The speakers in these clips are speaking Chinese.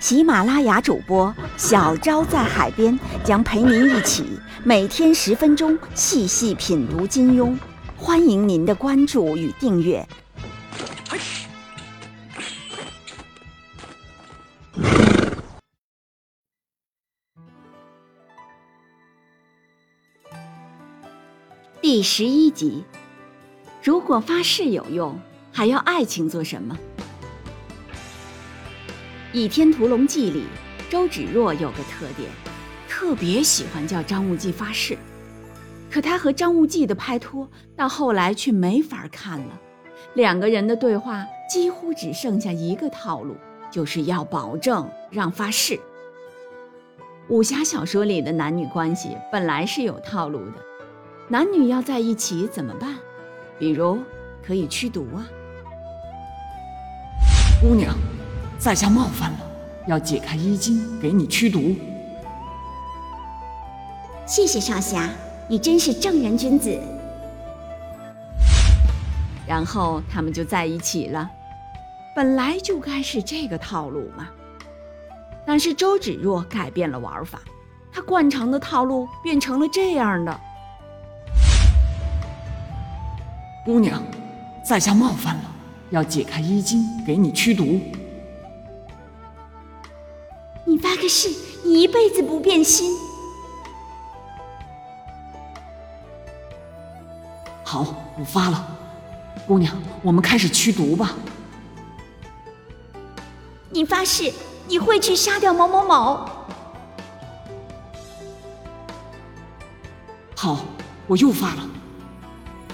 喜马拉雅主播小昭在海边将陪您一起每天十分钟细细品读金庸，欢迎您的关注与订阅。第十一集，如果发誓有用，还要爱情做什么？《倚天屠龙记》里，周芷若有个特点，特别喜欢叫张无忌发誓。可他和张无忌的拍拖，到后来却没法看了。两个人的对话几乎只剩下一个套路，就是要保证让发誓。武侠小说里的男女关系本来是有套路的。男女要在一起怎么办？比如可以驱毒啊。姑娘，在下冒犯了，要解开衣襟给你驱毒。谢谢少侠，你真是正人君子。然后他们就在一起了，本来就该是这个套路嘛。但是周芷若改变了玩法，她惯常的套路变成了这样的。姑娘，在下冒犯了，要解开衣襟给你驱毒。发个誓，一辈子不变心。好，我发了。姑娘，我们开始驱毒吧。你发誓你会去杀掉某某某。好，我又发了。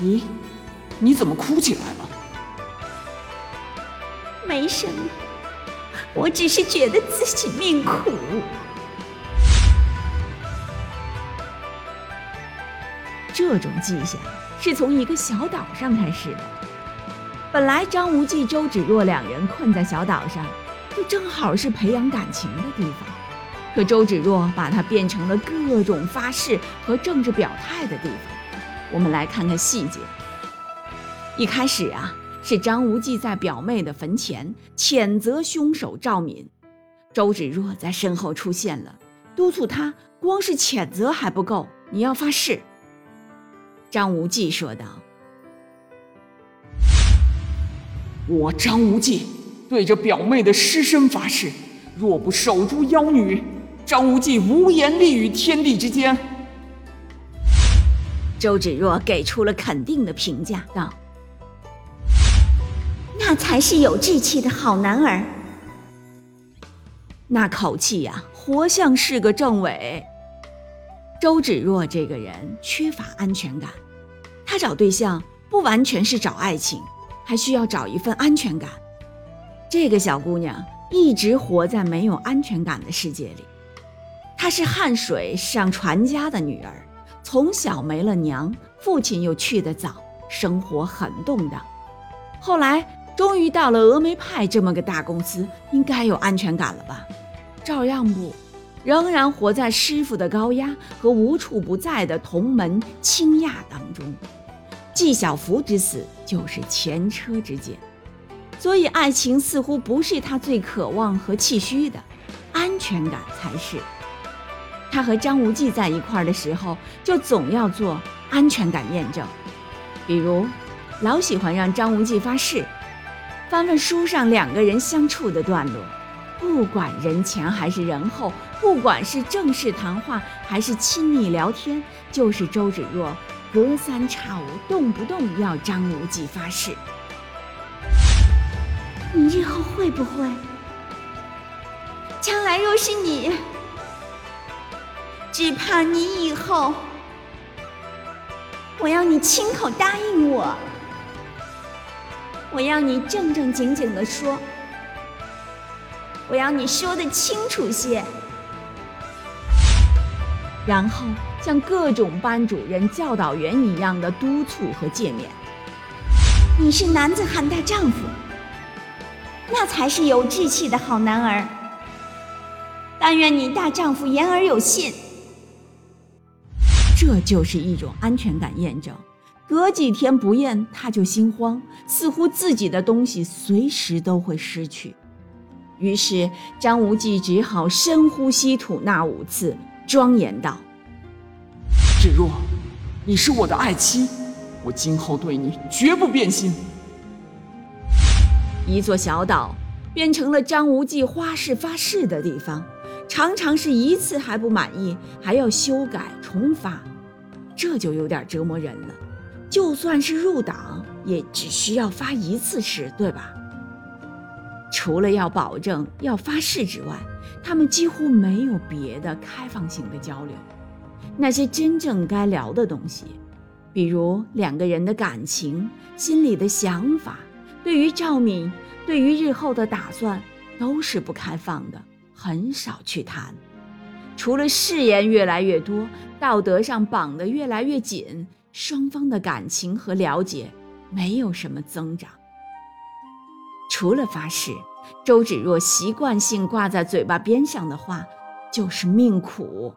咦？你怎么哭起来了？没什么，我只是觉得自己命苦。这种迹象是从一个小岛上开始的。本来张无忌、周芷若两人困在小岛上，就正好是培养感情的地方。可周芷若把它变成了各种发誓和政治表态的地方。我们来看看细节。一开始啊，是张无忌在表妹的坟前谴责凶手赵敏，周芷若在身后出现了，督促他光是谴责还不够，你要发誓。张无忌说道：“我张无忌对着表妹的尸身发誓，若不守住妖女，张无忌无颜立于天地之间。”周芷若给出了肯定的评价，道。才是有志气的好男儿，那口气呀，活像是个政委。周芷若这个人缺乏安全感，她找对象不完全是找爱情，还需要找一份安全感。这个小姑娘一直活在没有安全感的世界里。她是汉水上传家的女儿，从小没了娘，父亲又去得早，生活很动荡。后来。终于到了峨眉派这么个大公司，应该有安全感了吧？照样不，仍然活在师傅的高压和无处不在的同门倾轧当中。纪晓芙之死就是前车之鉴，所以爱情似乎不是他最渴望和气虚的，安全感才是。他和张无忌在一块儿的时候，就总要做安全感验证，比如老喜欢让张无忌发誓。翻翻书上两个人相处的段落，不管人前还是人后，不管是正式谈话还是亲密聊天，就是周芷若隔三差五动不动要张无忌发誓。你日后会不会？将来若是你，只怕你以后，我要你亲口答应我。我要你正正经经的说，我要你说的清楚些。然后像各种班主任、教导员一样的督促和诫勉。你是男子汉大丈夫，那才是有志气的好男儿。但愿你大丈夫言而有信。这就是一种安全感验证。隔几天不验，他就心慌，似乎自己的东西随时都会失去。于是张无忌只好深呼吸吐纳五次。庄严道：“芷若，你是我的爱妻，我今后对你绝不变心。”一座小岛变成了张无忌花式发誓的地方，常常是一次还不满意，还要修改重发，这就有点折磨人了。就算是入党，也只需要发一次誓，对吧？除了要保证要发誓之外，他们几乎没有别的开放性的交流。那些真正该聊的东西，比如两个人的感情、心里的想法，对于赵敏，对于日后的打算，都是不开放的，很少去谈。除了誓言越来越多，道德上绑得越来越紧，双方的感情和了解没有什么增长。除了发誓，周芷若习惯性挂在嘴巴边上的话，就是命苦。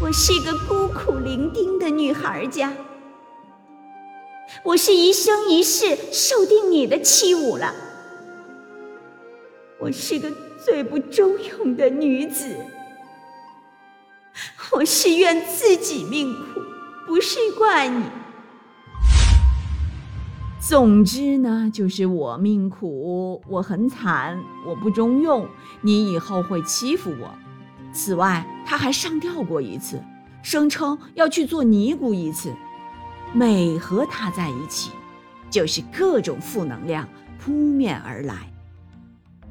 我是个孤苦伶仃的女孩家，我是一生一世受定你的欺侮了。我是个最不中用的女子，我是怨自己命苦，不是怪你。总之呢，就是我命苦，我很惨，我不中用，你以后会欺负我。此外，他还上吊过一次，声称要去做尼姑一次。每和他在一起，就是各种负能量扑面而来。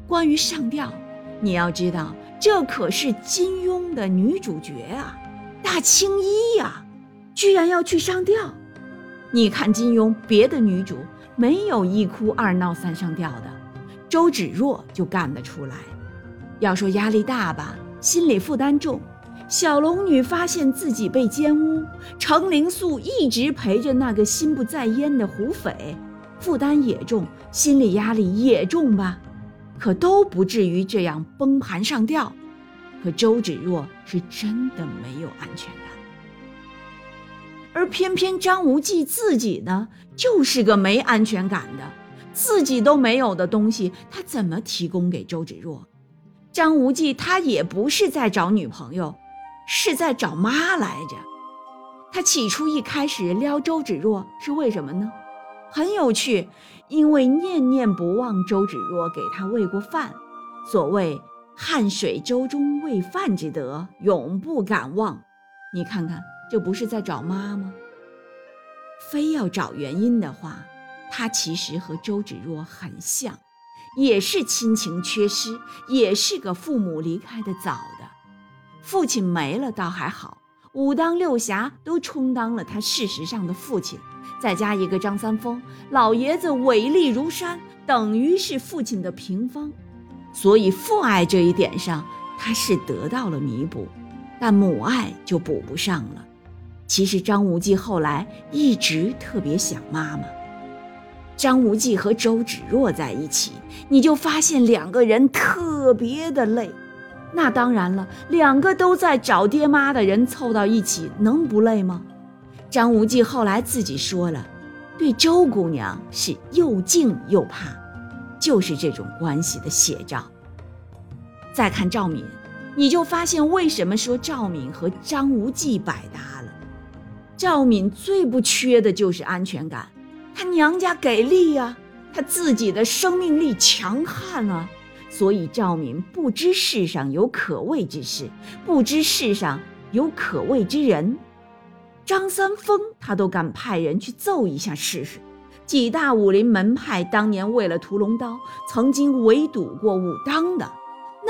关于上吊，你要知道，这可是金庸的女主角啊，大青衣呀，居然要去上吊。你看金庸别的女主没有一哭二闹三上吊的，周芷若就干得出来。要说压力大吧，心理负担重。小龙女发现自己被奸污，程灵素一直陪着那个心不在焉的胡斐，负担也重，心理压力也重吧。可都不至于这样崩盘上吊。可周芷若是真的没有安全感。而偏偏张无忌自己呢，就是个没安全感的，自己都没有的东西，他怎么提供给周芷若？张无忌他也不是在找女朋友，是在找妈来着。他起初一开始撩周芷若是为什么呢？很有趣，因为念念不忘周芷若给他喂过饭。所谓汉水舟中喂饭之德，永不敢忘。你看看。这不是在找妈吗？非要找原因的话，他其实和周芷若很像，也是亲情缺失，也是个父母离开的早的。父亲没了倒还好，武当六侠都充当了他事实上的父亲，再加一个张三丰，老爷子伟力如山，等于是父亲的平方，所以父爱这一点上他是得到了弥补，但母爱就补不上了。其实张无忌后来一直特别想妈妈。张无忌和周芷若在一起，你就发现两个人特别的累。那当然了，两个都在找爹妈的人凑到一起，能不累吗？张无忌后来自己说了，对周姑娘是又敬又怕，就是这种关系的写照。再看赵敏，你就发现为什么说赵敏和张无忌百搭了。赵敏最不缺的就是安全感，她娘家给力呀，她自己的生命力强悍啊，所以赵敏不知世上有可畏之事，不知世上有可畏之人。张三丰他都敢派人去揍一下试试。几大武林门派当年为了屠龙刀，曾经围堵过武当的。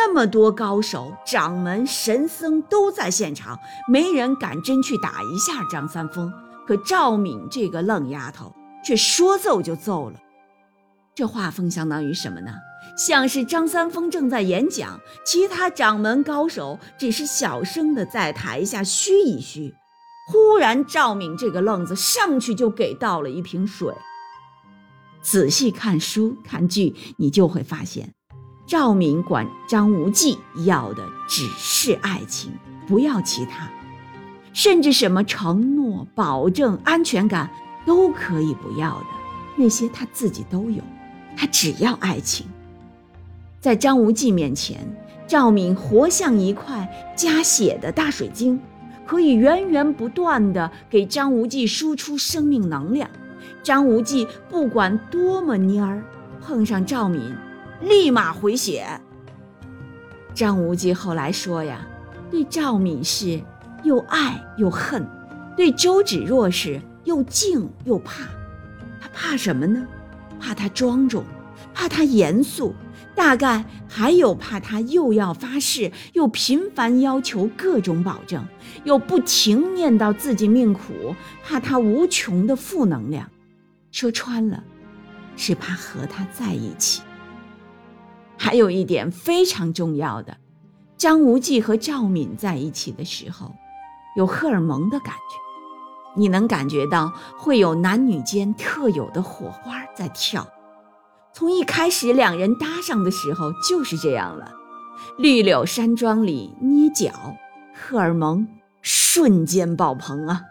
那么多高手、掌门、神僧都在现场，没人敢真去打一下张三丰。可赵敏这个愣丫头却说揍就揍了。这画风相当于什么呢？像是张三丰正在演讲，其他掌门高手只是小声的在台下嘘一嘘。忽然，赵敏这个愣子上去就给倒了一瓶水。仔细看书看剧，你就会发现，赵敏管张无忌要的只是爱情，不要其他，甚至什么承诺、保证、安全感都可以不要的，那些他自己都有，他只要爱情。在张无忌面前，赵敏活像一块加血的大水晶，可以源源不断的给张无忌输出生命能量。张无忌不管多么蔫儿，碰上赵敏，立马回血。张无忌后来说呀，对赵敏是又爱又恨，对周芷若是又敬又怕。他怕什么呢？怕他庄重，怕他严肃。大概还有怕他又要发誓，又频繁要求各种保证，又不停念叨自己命苦，怕他无穷的负能量。说穿了，是怕和他在一起。还有一点非常重要的，张无忌和赵敏在一起的时候，有荷尔蒙的感觉，你能感觉到会有男女间特有的火花在跳。从一开始两人搭上的时候就是这样了，绿柳山庄里捏脚，荷尔蒙瞬间爆棚啊！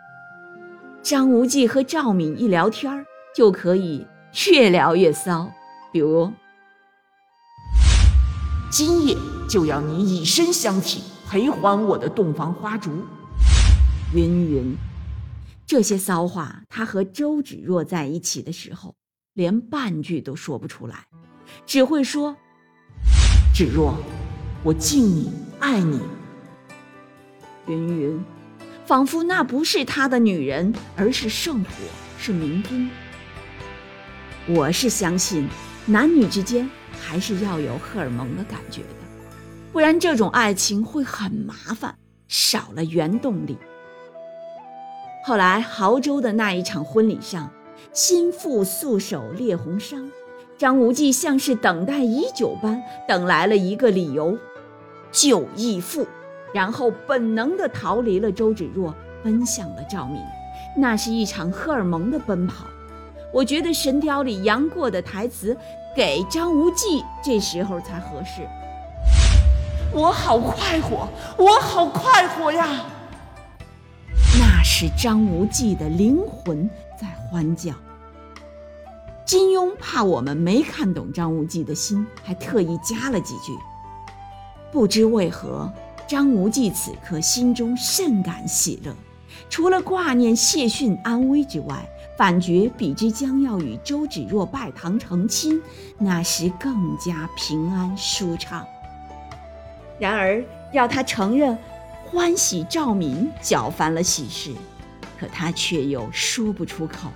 张无忌和赵敏一聊天就可以越聊越骚，比如今夜就要你以身相替，陪还我的洞房花烛。云云，这些骚话，他和周芷若在一起的时候。连半句都说不出来，只会说：“芷若，我敬你，爱你。”云云，仿佛那不是他的女人，而是圣火，是明君。我是相信，男女之间还是要有荷尔蒙的感觉的，不然这种爱情会很麻烦，少了原动力。后来亳州的那一场婚礼上。心腹素手猎红裳，张无忌像是等待已久般等来了一个理由，救义父，然后本能地逃离了周芷若，奔向了赵敏。那是一场荷尔蒙的奔跑。我觉得《神雕》里杨过的台词给张无忌这时候才合适。我好快活，我好快活呀！那是张无忌的灵魂在欢叫。金庸怕我们没看懂张无忌的心，还特意加了几句。不知为何，张无忌此刻心中甚感喜乐，除了挂念谢逊安危之外，反觉比之将要与周芷若拜堂成亲，那时更加平安舒畅。然而要他承认欢喜赵敏搅翻了喜事，可他却又说不出口。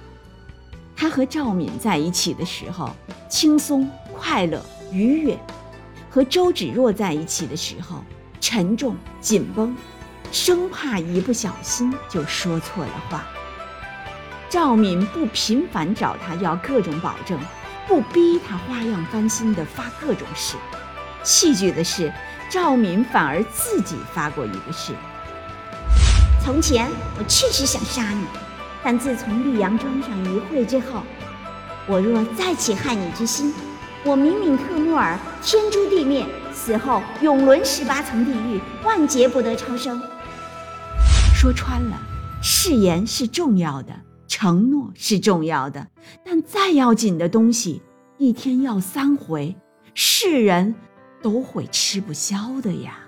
他和赵敏在一起的时候，轻松、快乐、愉悦；和周芷若在一起的时候，沉重、紧绷，生怕一不小心就说错了话。赵敏不频繁找他要各种保证，不逼他花样翻新的发各种誓。戏剧的是，赵敏反而自己发过一个誓：从前我确实想杀你。但自从绿杨庄上一会之后，我若再起害你之心，我敏敏特木尔天诛地灭，死后永沦十八层地狱，万劫不得超生。说穿了，誓言是重要的，承诺是重要的，但再要紧的东西，一天要三回，世人都会吃不消的呀。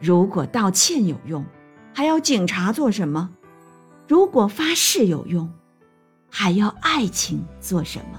如果道歉有用，还要警察做什么？如果发誓有用，还要爱情做什么？